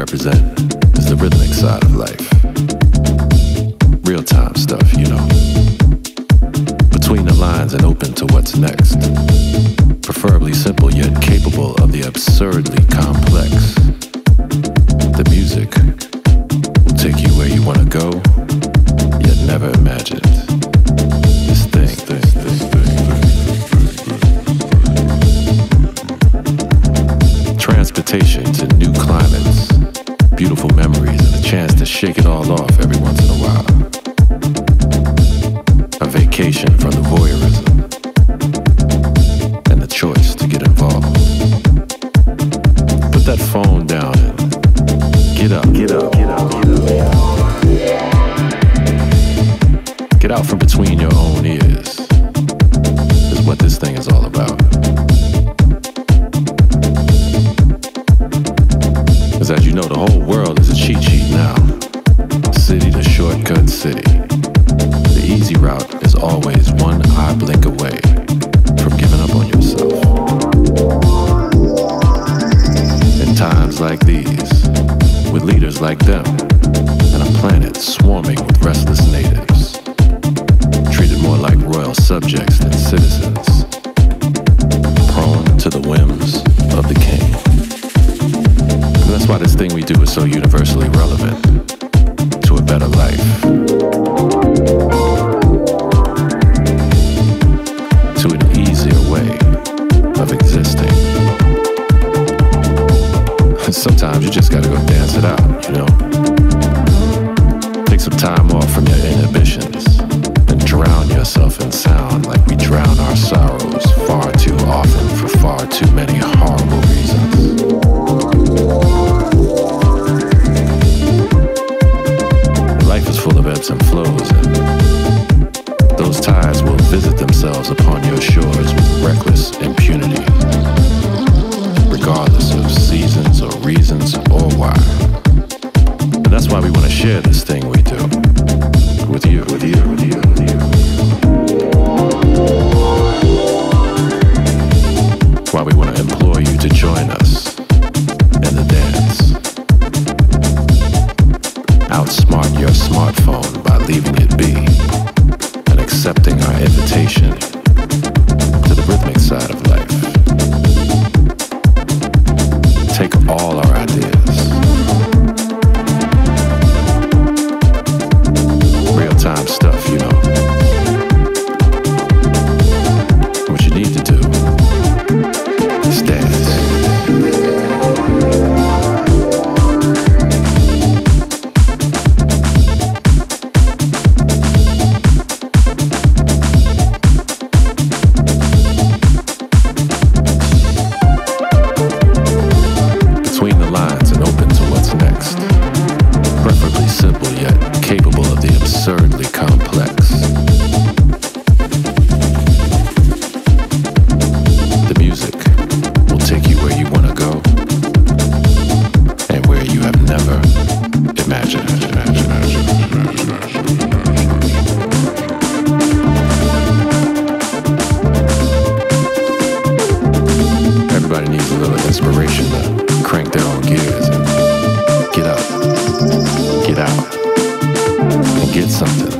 represent is the rhythmic side of life. Real time stuff, you know. Between the lines and open to what's next. Preferably simple yet capable of the absurdly complex. The music will take you where you want to go, yet never imagined. This thing, this thing, this thing. Transportation chance to shake it all off. Every something.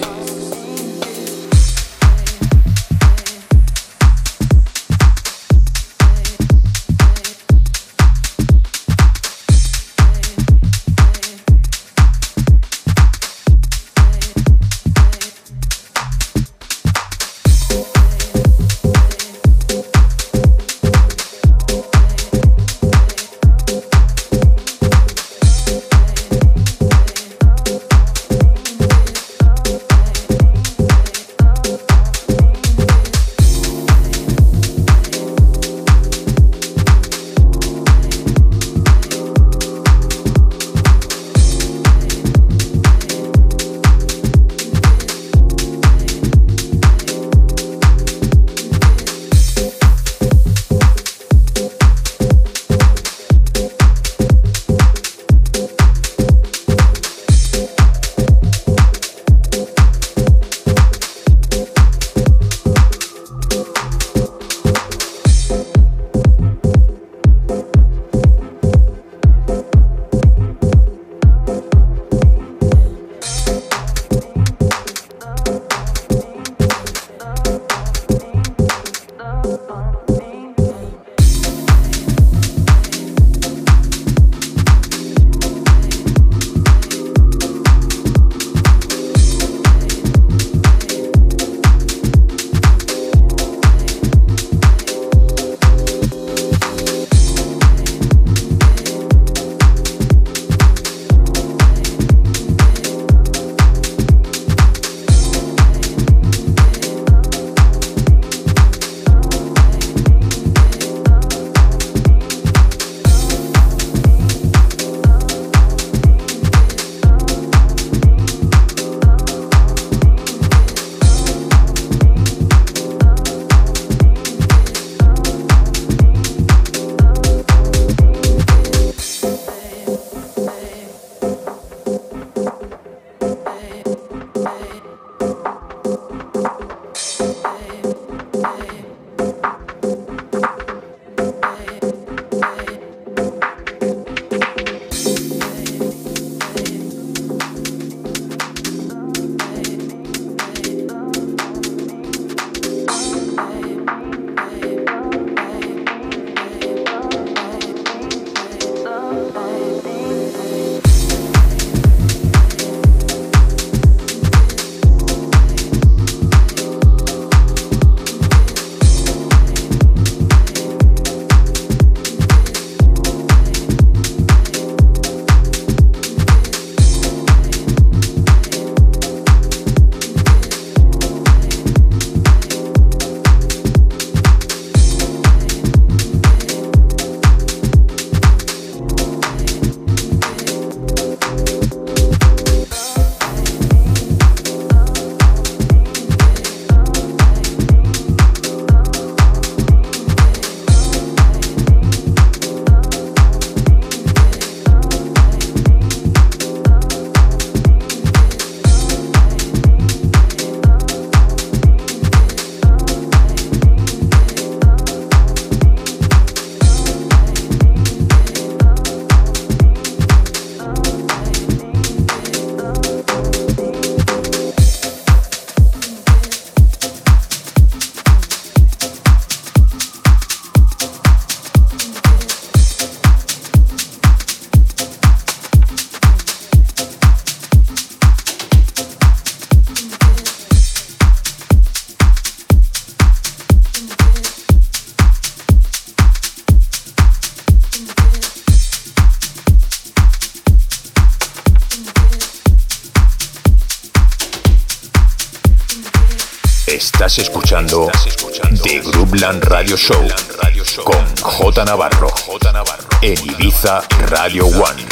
Radio Show con J Navarro en Ibiza Radio One.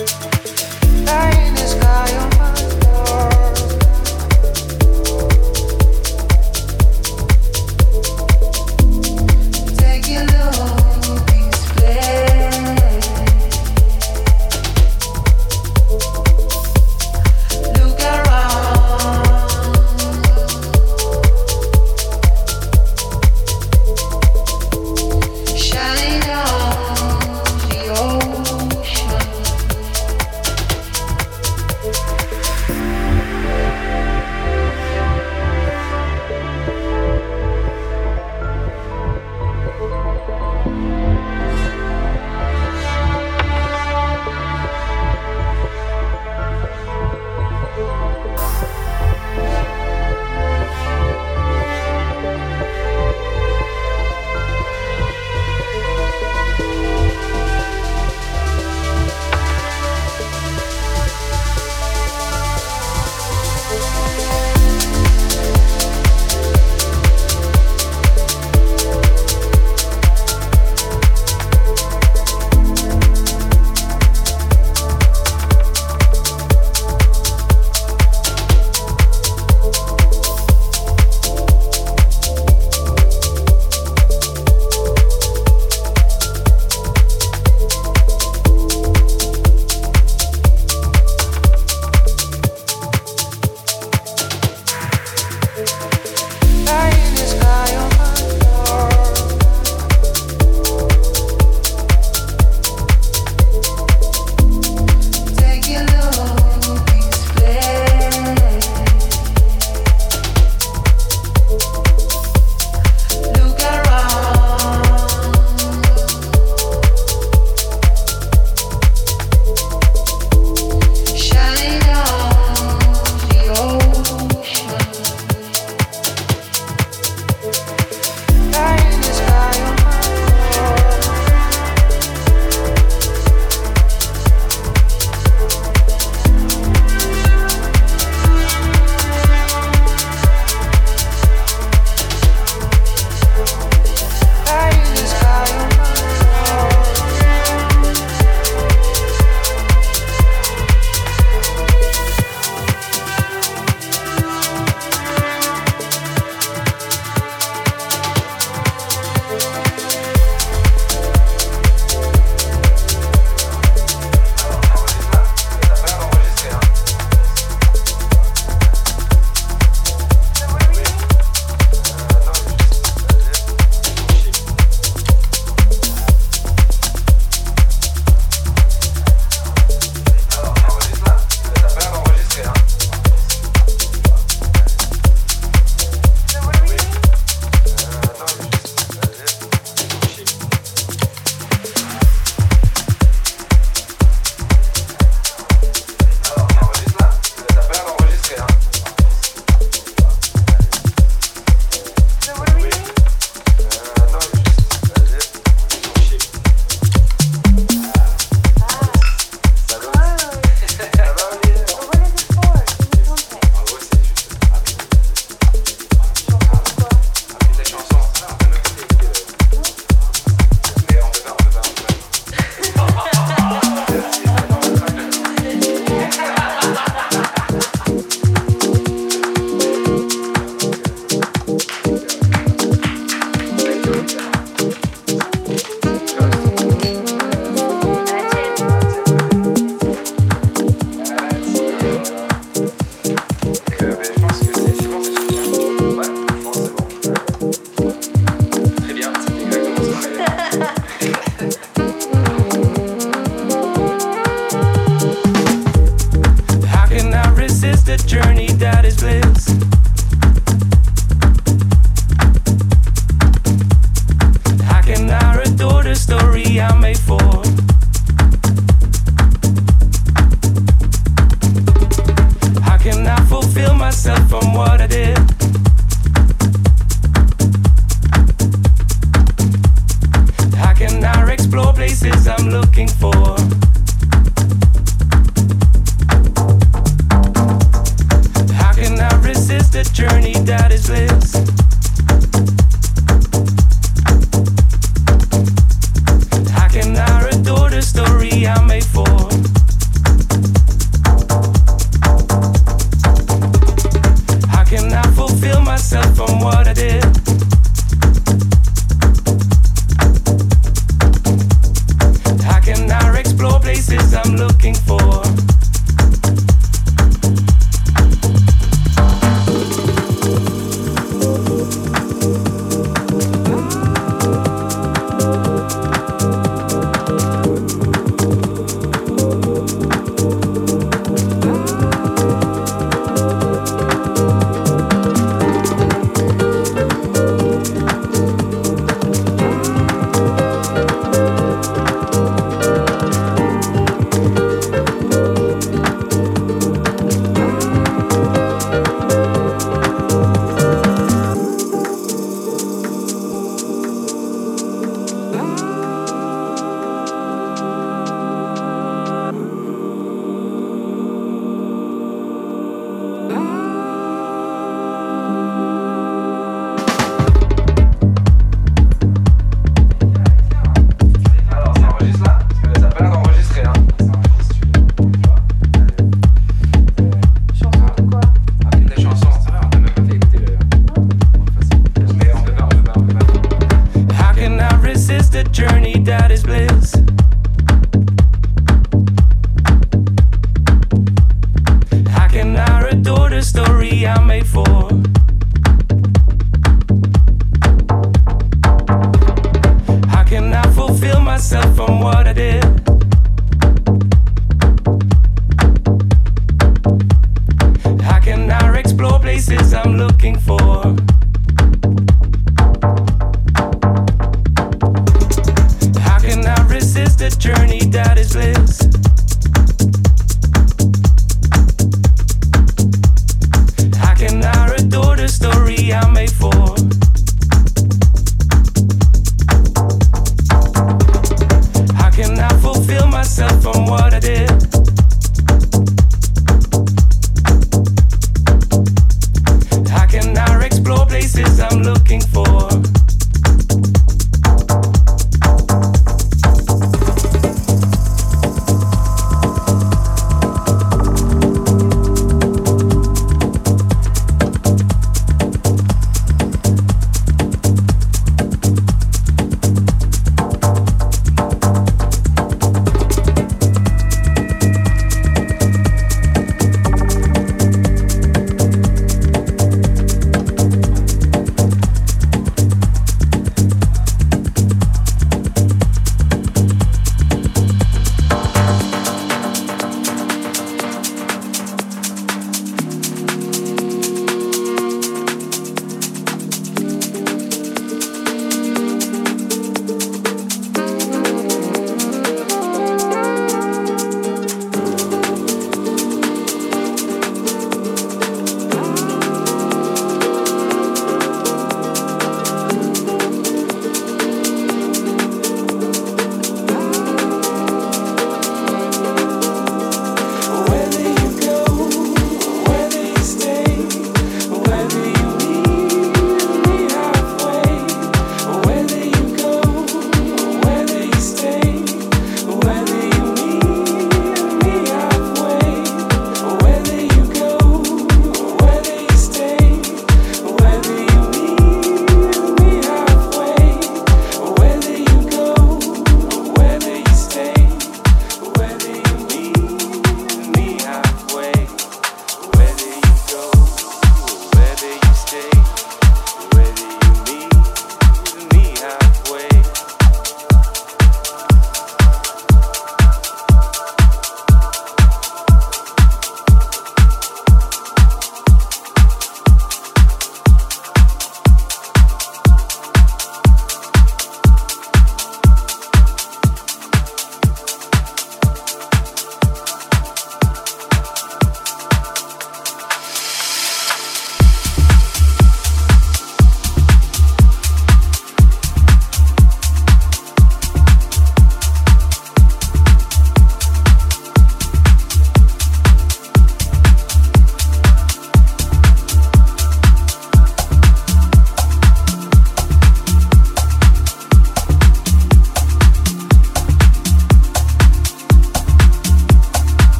Lying in the sky